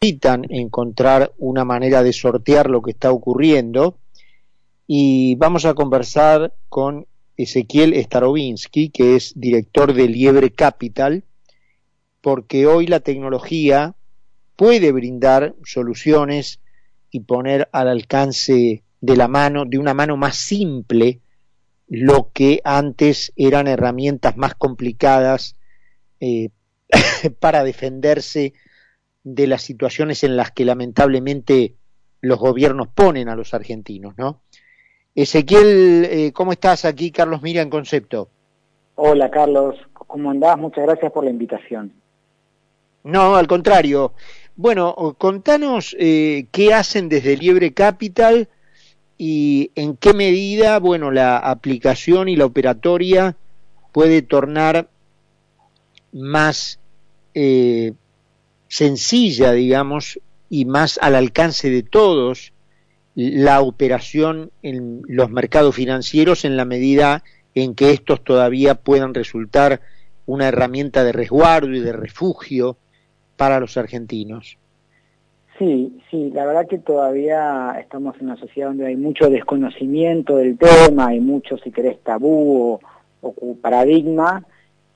necesitan encontrar una manera de sortear lo que está ocurriendo. Y vamos a conversar con Ezequiel Starobinsky, que es director de Liebre Capital, porque hoy la tecnología puede brindar soluciones y poner al alcance de la mano, de una mano más simple, lo que antes eran herramientas más complicadas eh, para defenderse de las situaciones en las que lamentablemente los gobiernos ponen a los argentinos, ¿no? Ezequiel, eh, ¿cómo estás aquí? Carlos Mira en Concepto. Hola Carlos, ¿cómo andás? Muchas gracias por la invitación. No, al contrario. Bueno, contanos eh, qué hacen desde Liebre Capital y en qué medida, bueno, la aplicación y la operatoria puede tornar más eh, sencilla, digamos, y más al alcance de todos la operación en los mercados financieros en la medida en que estos todavía puedan resultar una herramienta de resguardo y de refugio para los argentinos. Sí, sí, la verdad que todavía estamos en una sociedad donde hay mucho desconocimiento del tema, hay mucho, si querés, tabú o, o paradigma,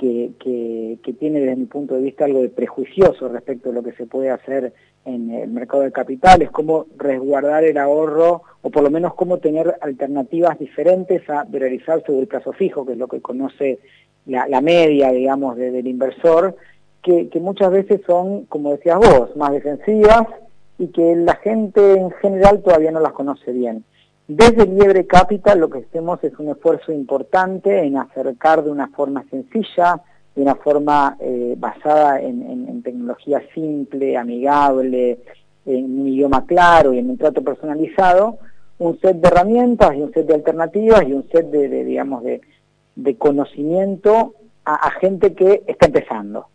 que, tiene desde mi punto de vista algo de prejuicioso respecto a lo que se puede hacer en el mercado de capitales, cómo resguardar el ahorro o por lo menos cómo tener alternativas diferentes a realizar sobre el plazo fijo, que es lo que conoce la, media, digamos, del inversor, que, que muchas veces son, como decías vos, más defensivas y que la gente en general todavía no las conoce bien. Desde Liebre Capital lo que hacemos es un esfuerzo importante en acercar de una forma sencilla, de una forma eh, basada en, tecnología simple, amigable, en un idioma claro y en un trato personalizado, un set de herramientas y un set de alternativas y un set de, digamos, de, conocimiento a, gente que está empezando.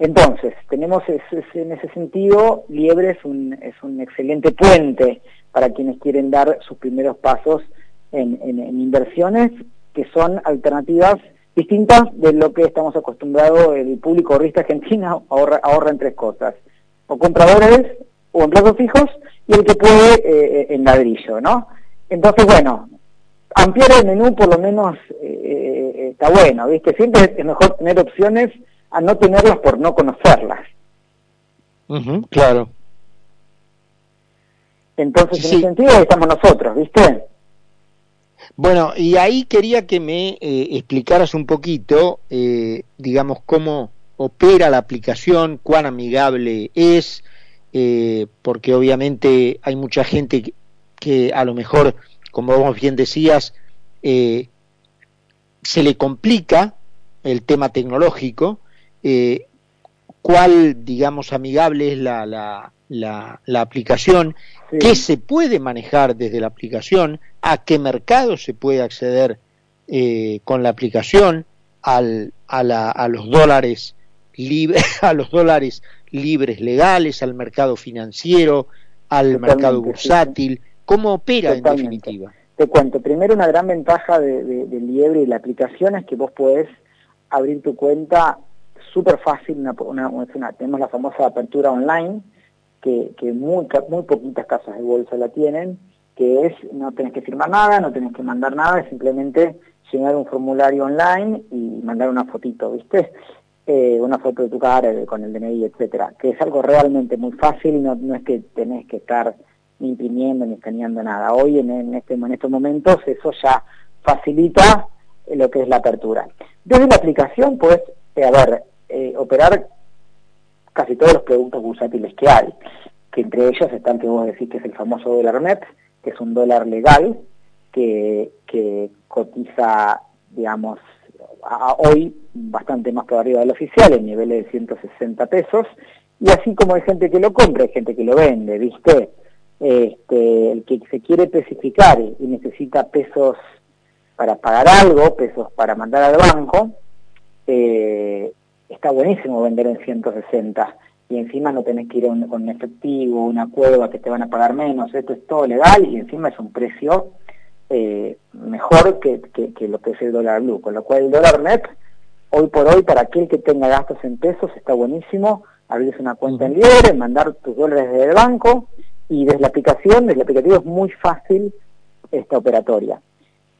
Entonces, tenemos en ese sentido, Liebre es un, es un excelente puente para quienes quieren dar sus primeros pasos en, inversiones que son alternativas distintas de lo que estamos acostumbrados el público ahorrista argentino ahorra, ahorra en tres cosas, o compradores o en plazos fijos y el que puede eh, en ladrillo, ¿no? Entonces, bueno, ampliar el menú por lo menos eh, eh, está bueno, ¿viste? Siempre es mejor tener opciones a no tenerlas por no conocerlas. claro. Entonces, en ese sentido, estamos nosotros, ¿viste? Bueno, y ahí quería que me eh, explicaras un poquito, eh, digamos, cómo opera la aplicación, cuán amigable es, eh, porque obviamente hay mucha gente que, a lo mejor, como vos bien decías, se le complica el tema tecnológico, cuál, digamos, amigable es la, la, la, aplicación, qué se puede manejar desde la aplicación, a qué mercado se puede acceder eh, con la aplicación, al, a, la, a, los dólares libres, a los dólares libres legales, al mercado financiero, al mercado bursátil, cómo opera en definitiva. Te cuento, primero una gran ventaja de, de, Liebre y la aplicación es que vos podés abrir tu cuenta súper fácil, una, una, tenemos la famosa apertura online, que, muy, muy poquitas casas de bolsa la tienen, que es no tenés que firmar nada, no tenés que mandar nada, es simplemente llenar un formulario online y mandar una fotito, ¿viste? Eh, una foto de tu cara con el DNI, etcétera, que es algo realmente muy fácil, no, no es que tenés que estar ni imprimiendo ni escaneando nada. Hoy en, este, en estos momentos eso ya facilita lo que es la apertura. Desde la aplicación, pues, eh, a ver, eh, operar casi todos los productos bursátiles que hay, que entre ellos están que vos decís que es el famoso dólar net, que es un dólar legal que, que cotiza, digamos, hoy bastante más por arriba del oficial, en niveles de 160 pesos, y así como hay gente que lo compra, hay gente que lo vende, ¿viste? Este, el que se quiere especificar y necesita pesos para pagar algo, pesos para mandar al banco, eh, está buenísimo vender en 160 y encima no tenés que ir con un efectivo, una cueva que te van a pagar menos, esto es todo legal y encima es un precio eh, mejor que, que, lo que es el dólar blue, con lo cual el dólar net, hoy por hoy, para aquel que tenga gastos en pesos, está buenísimo, abrirse una cuenta en Liebre, mandar tus dólares desde el banco y desde la aplicación, desde el aplicativo es muy fácil esta operatoria.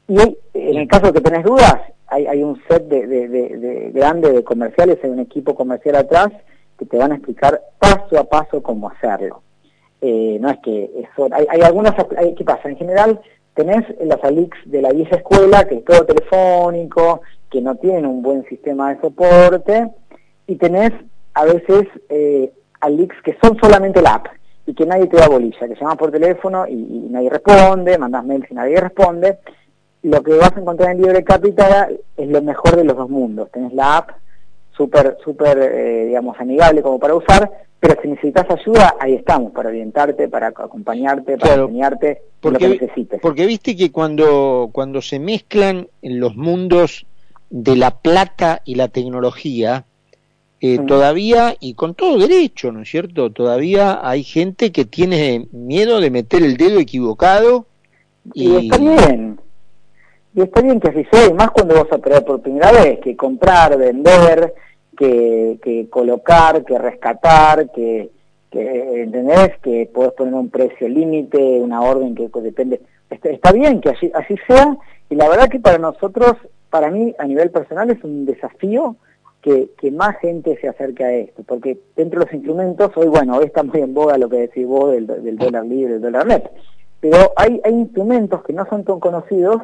Y en el caso de que tenés dudas, hay, hay un set de, de, de comerciales, hay un equipo comercial atrás que te van a explicar paso a paso cómo hacerlo. Eh, no es que eso, hay, hay algunas, ¿qué pasa? En general tenés las ALIX de la vieja escuela, que es todo telefónico, que no tienen un buen sistema de soporte, y tenés a veces eh, ALIX que son solamente la app, y que nadie te da bolilla, que llamas por teléfono y, nadie responde, mandas mails y nadie responde, lo que vas a encontrar en Libre Capital es lo mejor de los dos mundos. Tenés la app súper, súper, eh, digamos, amigable como para usar, pero si necesitas ayuda, ahí estamos, para orientarte, para acompañarte, para enseñarte lo que necesites. Porque viste que cuando, cuando se mezclan en los mundos de la plata y la tecnología, eh, todavía, y con todo derecho, ¿no es cierto? Todavía hay gente que tiene miedo de meter el dedo equivocado. Y, y está bien, y está bien que así sea, y más cuando vas a operar por primera vez, que comprar, vender, que, que colocar, que rescatar, que, que. Que puedes poner un precio límite, una orden que depende. Está, bien que así, así sea, y la verdad que para nosotros, para mí, a nivel personal, es un desafío que, que más gente se acerque a esto, porque dentro de los instrumentos, hoy, bueno, hoy está muy en boga lo que decís vos del, del dólar libre, del dólar net, pero hay, hay instrumentos que no son tan conocidos,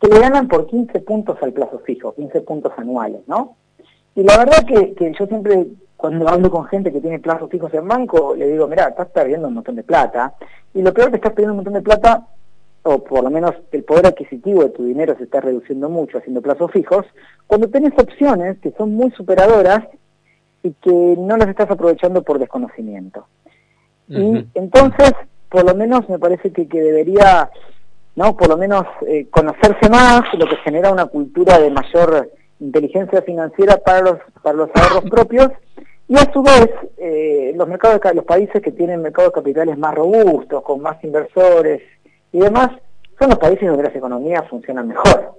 que le ganan por 15 puntos al plazo fijo, 15 puntos anuales, ¿no? Y la verdad que, que yo siempre, cuando hablo con gente que tiene plazos fijos en banco, le digo, mira, estás perdiendo un montón de plata, y lo peor que estás perdiendo un montón de plata, o por lo menos el poder adquisitivo de tu dinero se está reduciendo mucho haciendo plazos fijos, cuando tenés opciones que son muy superadoras y que no las estás aprovechando por desconocimiento. Y entonces, por lo menos me parece que, que debería ¿no? Por lo menos eh, conocerse más, lo que genera una cultura de mayor inteligencia financiera para los, para los ahorros propios, y a su vez, eh, los mercados de, los países que tienen mercados de capitales más robustos, con más inversores y demás, son los países donde las economías funcionan mejor.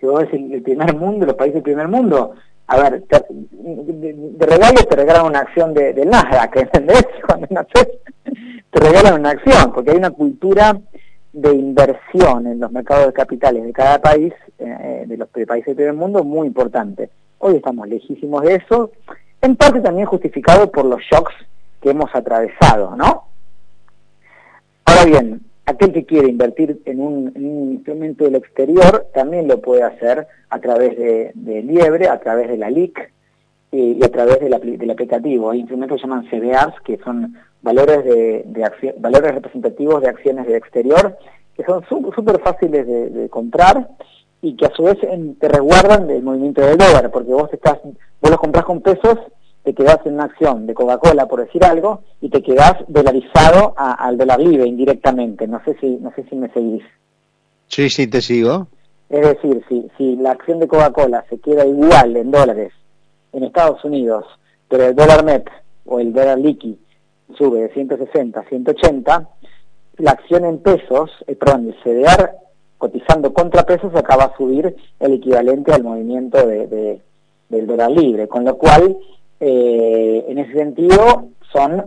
Si vos ves el, primer mundo, los países del primer mundo, a ver, de, regalo te regalan una acción de, del Nasdaq, ¿entendés? Cuando naces, te regalan una acción, porque hay una cultura de inversión en los mercados de capitales de cada país, eh, de los países del primer mundo, muy importante. Hoy estamos lejísimos de eso, en parte también justificado por los shocks que hemos atravesado, ¿no? Ahora bien, aquel que quiere invertir en un, instrumento del exterior también lo puede hacer a través de, Liebre, a través de la LIC y, a través del aplicativo. Hay instrumentos que se llaman CBAs, que son valores de, valores representativos de acciones del exterior que son súper fáciles de, comprar y que a su vez te resguardan del movimiento del dólar, porque vos estás, vos los compras con pesos, te quedás en una acción de Coca-Cola, por decir algo, y te quedás dolarizado al dólar libre indirectamente. No sé si, no sé si me seguís. Sí, sí, te sigo. Es decir, si, si la acción de Coca-Cola se queda igual en dólares en Estados Unidos, pero el dólar net o el dólar liqui sube de 160 a 180, la acción en pesos, eh, perdón, el CDR cotizando contra pesos acaba a subir el equivalente al movimiento de, del dólar libre, con lo cual, eh, en ese sentido, son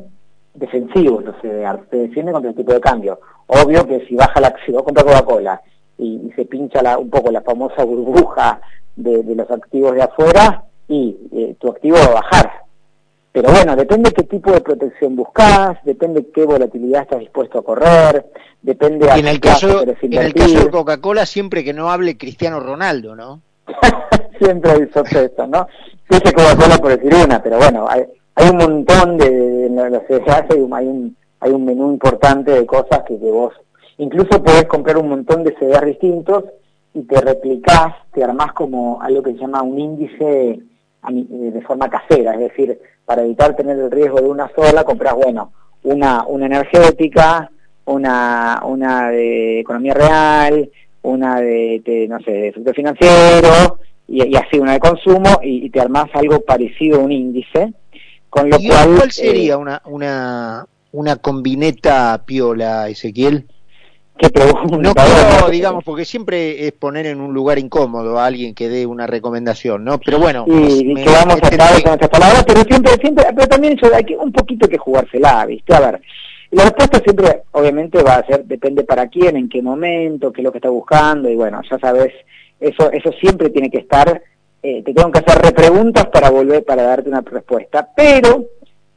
defensivos los CDR, se defienden contra el tipo de cambio. Obvio que si baja la acción, contra Coca-Cola y, se pincha la, un poco la famosa burbuja de, los activos de afuera, y eh, tu activo va a bajar, pero bueno, depende qué tipo de protección buscas, depende qué volatilidad estás dispuesto a correr, depende a en el caso En el caso de Coca-Cola, siempre que no hable Cristiano Ronaldo, ¿no? siempre hay sorpresa, ¿no? Dice Coca-Cola por decir una, pero bueno, hay, hay un montón de, hay un, hay un, hay un menú importante de cosas que, que vos, incluso podés comprar un montón de CDR distintos y te replicás, te armás como algo que se llama un índice de forma casera, es decir, para evitar tener el riesgo de una sola, compras, bueno, una, una energética, una, una de economía real, una de, no sé, de sector financiero, y, así una de consumo, y, te armas algo parecido a un índice, con lo cual... ¿Cuál sería eh, una, una, una combineta piola, Ezequiel? ¿Qué? No quiero, digamos, porque siempre es poner en un lugar incómodo a alguien que dé una recomendación, ¿no? Pero bueno, y, que vamos a estar con estas palabras, pero siempre, siempre, pero también hay que un poquito que jugársela, ¿viste? A ver, la respuesta siempre, obviamente, va a ser, depende para quién, en qué momento, qué es lo que está buscando, y bueno, ya sabes, eso, eso siempre tiene que estar, eh, te tengo que hacer repreguntas para volver, para darte una respuesta, pero,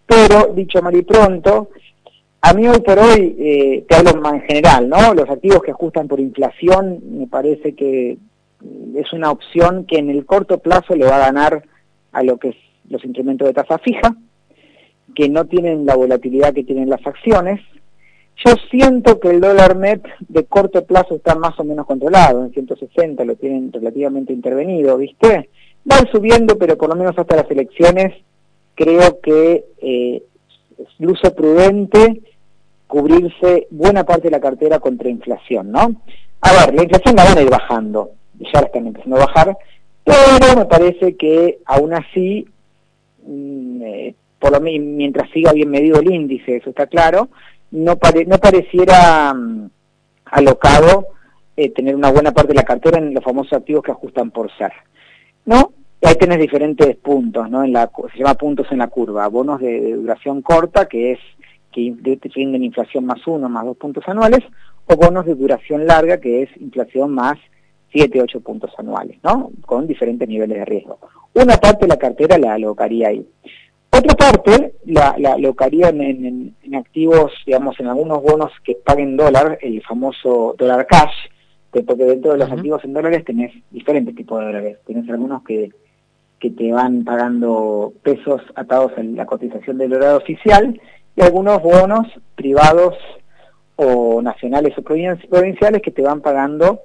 pero, dicho mal y pronto, a mí hoy por hoy, eh, te hablo más en general, ¿no? Los activos que ajustan por inflación, me parece que es una opción que en el corto plazo le va a ganar a lo que es los incrementos de tasa fija, que no tienen la volatilidad que tienen las acciones. Yo siento que el dólar net de corto plazo está más o menos controlado, en 160 lo tienen relativamente intervenido, ¿viste? Va subiendo, pero por lo menos hasta las elecciones creo que eh, es luce prudente cubrirse buena parte de la cartera contra inflación, ¿no? A ver, la inflación la van a ir bajando, ya la están empezando a bajar, pero me parece que aún así, mm, eh, por lo mientras siga bien medido el índice, eso está claro, no, no pareciera mm, alocado eh, tener una buena parte de la cartera en los famosos activos que ajustan por ser, ¿no? Ahí tenés diferentes puntos, ¿no? Se llama puntos en la curva, bonos de duración corta, que es que rinden inflación más uno, más dos puntos anuales, o bonos de duración larga, que es inflación más siete, ocho puntos anuales, ¿no? Con diferentes niveles de riesgo. Una parte de la cartera la alocaría ahí. Otra parte la, la alocaría en, activos, digamos, en algunos bonos que paguen dólar, el famoso dólar cash, porque dentro de los activos en dólares tenés diferentes tipos de dólares. Tenés algunos que, que te van pagando pesos atados a la cotización del dólar oficial algunos bonos privados o nacionales o provinciales que te van pagando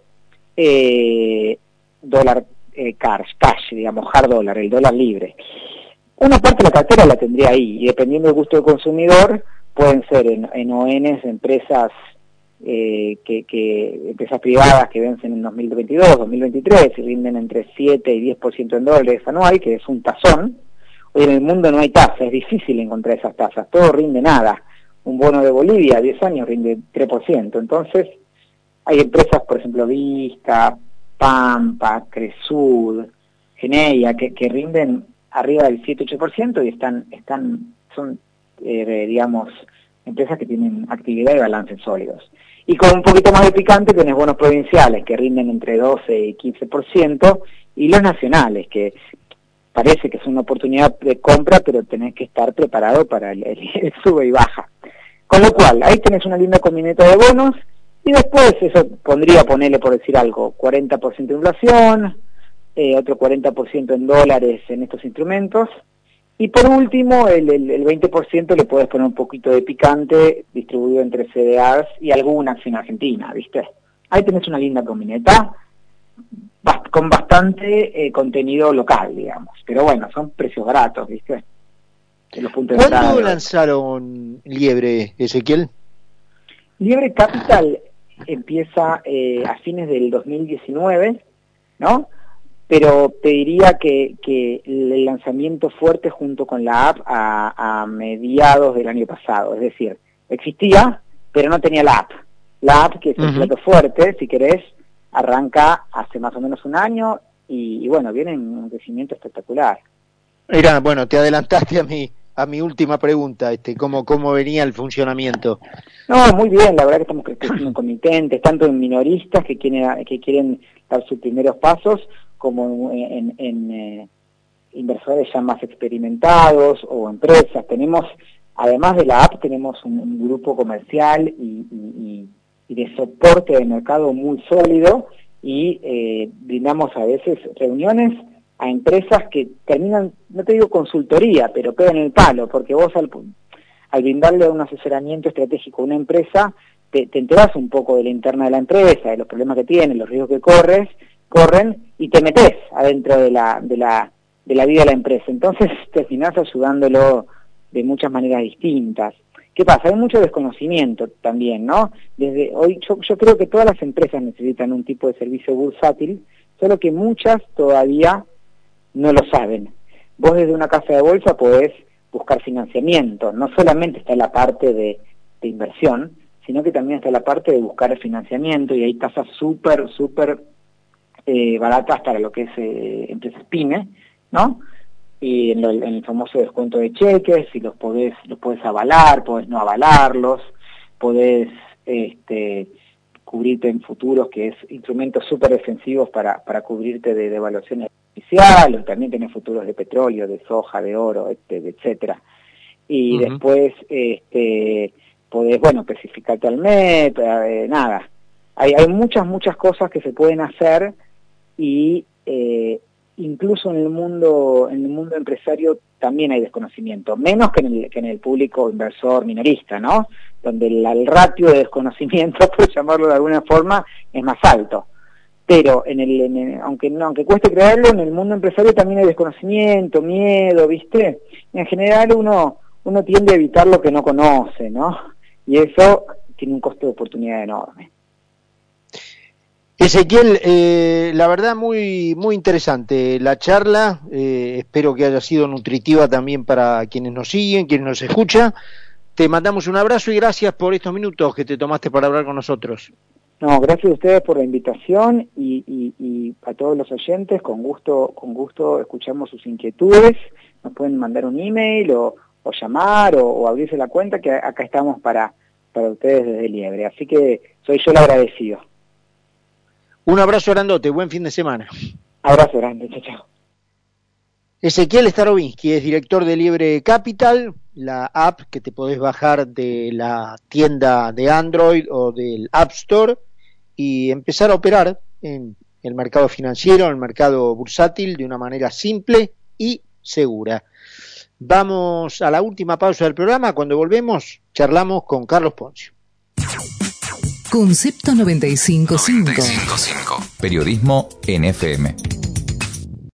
eh, dólar eh, cash, cash, digamos, hard dólar, el dólar libre. Una parte de la cartera la tendría ahí, y dependiendo del gusto del consumidor, pueden ser en, en ONs, empresas eh, que, empresas privadas que vencen en 2022, 2023 y rinden entre 7 y 10% en dólares anual, que es un tazón, en el mundo no hay tasa, es difícil encontrar esas tasas, todo rinde nada. Un bono de Bolivia a 10 años rinde 3%. Entonces, hay empresas, por ejemplo, Vista, Pampa, Cresud, Geneia, que, rinden arriba del 7-8% y están, están, son, eh, digamos, empresas que tienen actividad y balance sólidos. Y con un poquito más de picante tenés bonos provinciales que rinden entre 12 y 15%, y los nacionales, que parece que es una oportunidad de compra, pero tenés que estar preparado para el, sube y baja. Con lo cual, ahí tenés una linda combineta de bonos, y después eso pondría, ponerle por decir algo, 40% de inflación, eh, otro 40% en dólares en estos instrumentos, y por último, el, el, el 20% le puedes poner un poquito de picante distribuido entre CDRs y alguna acción argentina, ¿viste? Ahí tenés una linda combineta con bastante eh, contenido local, digamos. Pero bueno, son precios baratos, ¿viste? ¿Cuándo lanzaron Liebre, Ezequiel? Liebre Capital empieza eh, a fines del 2019, ¿no? Pero te diría que, que el lanzamiento fuerte junto con la app a, mediados del año pasado. Es decir, existía, pero no tenía la app. La app, que es un plato fuerte, si querés, arranca hace más o menos un año y, bueno, viene en un crecimiento espectacular. Mira, bueno, te adelantaste a mi, a mi última pregunta, este, ¿cómo, cómo venía el funcionamiento? No, muy bien, la verdad que estamos creciendo comitentes, tanto en minoristas que quieren, que quieren dar sus primeros pasos, como en, en, eh, inversores ya más experimentados o empresas. Tenemos, además de la app, tenemos un, grupo comercial y y de soporte de mercado muy sólido y eh, brindamos a veces reuniones a empresas que terminan, no te digo consultoría, pero pegan el palo, porque vos al, al brindarle un asesoramiento estratégico a una empresa, te, te enteras un poco de la interna de la empresa, de los problemas que tiene, los riesgos que corres, corren, y te metes adentro de la, de la, de la vida de la empresa. Entonces terminás ayudándolo de muchas maneras distintas. ¿Qué pasa? Hay mucho desconocimiento también, ¿no? Desde hoy yo, creo que todas las empresas necesitan un tipo de servicio bursátil, solo que muchas todavía no lo saben. Vos desde una casa de bolsa podés buscar financiamiento, no solamente está la parte de, inversión, sino que también está la parte de buscar el financiamiento y hay tasas súper, súper eh, baratas para lo que es eh, empresas pyme, ¿no? Y en, el famoso descuento de cheques, si los podés, los podés avalar, podés no avalarlos, podés este, cubrirte en futuros, que es instrumentos súper defensivos para, para cubrirte de devaluaciones artificiales, también tenés futuros de petróleo, de soja, de oro, este, etcétera. Y después, este, podés, bueno, especificarte al MEP, eh, nada. Hay, hay muchas, muchas cosas que se pueden hacer y eh, incluso en el mundo en el mundo empresario también hay desconocimiento, menos que en el, público inversor minorista, ¿no? Donde el, ratio de desconocimiento, por llamarlo de alguna forma, es más alto. Pero en el, aunque no, aunque cueste creerlo, en el mundo empresario también hay desconocimiento, miedo, ¿viste? En general uno uno tiende a evitar lo que no conoce, ¿no? Y eso tiene un costo de oportunidad enorme. Ezequiel, eh, la verdad muy muy interesante la charla. Eh, espero que haya sido nutritiva también para quienes nos siguen, quienes nos escuchan. Te mandamos un abrazo y gracias por estos minutos que te tomaste para hablar con nosotros. No, gracias a ustedes por la invitación y, a todos los oyentes. Con gusto, con gusto escuchamos sus inquietudes. Nos pueden mandar un email o, llamar o, abrirse la cuenta que acá estamos para para ustedes desde Liebre. Así que soy yo el agradecido. Un abrazo grandote, buen fin de semana. Abrazo grande, chao, chao. Ezequiel Starovinsky es director de Liebre Capital, la app que te podés bajar de la tienda de Android o del App Store y empezar a operar en el mercado financiero, en el mercado bursátil de una manera simple y segura. Vamos a la última pausa del programa. Cuando volvemos, charlamos con Carlos Poncio. Concepto 955. 955. Periodismo NFM.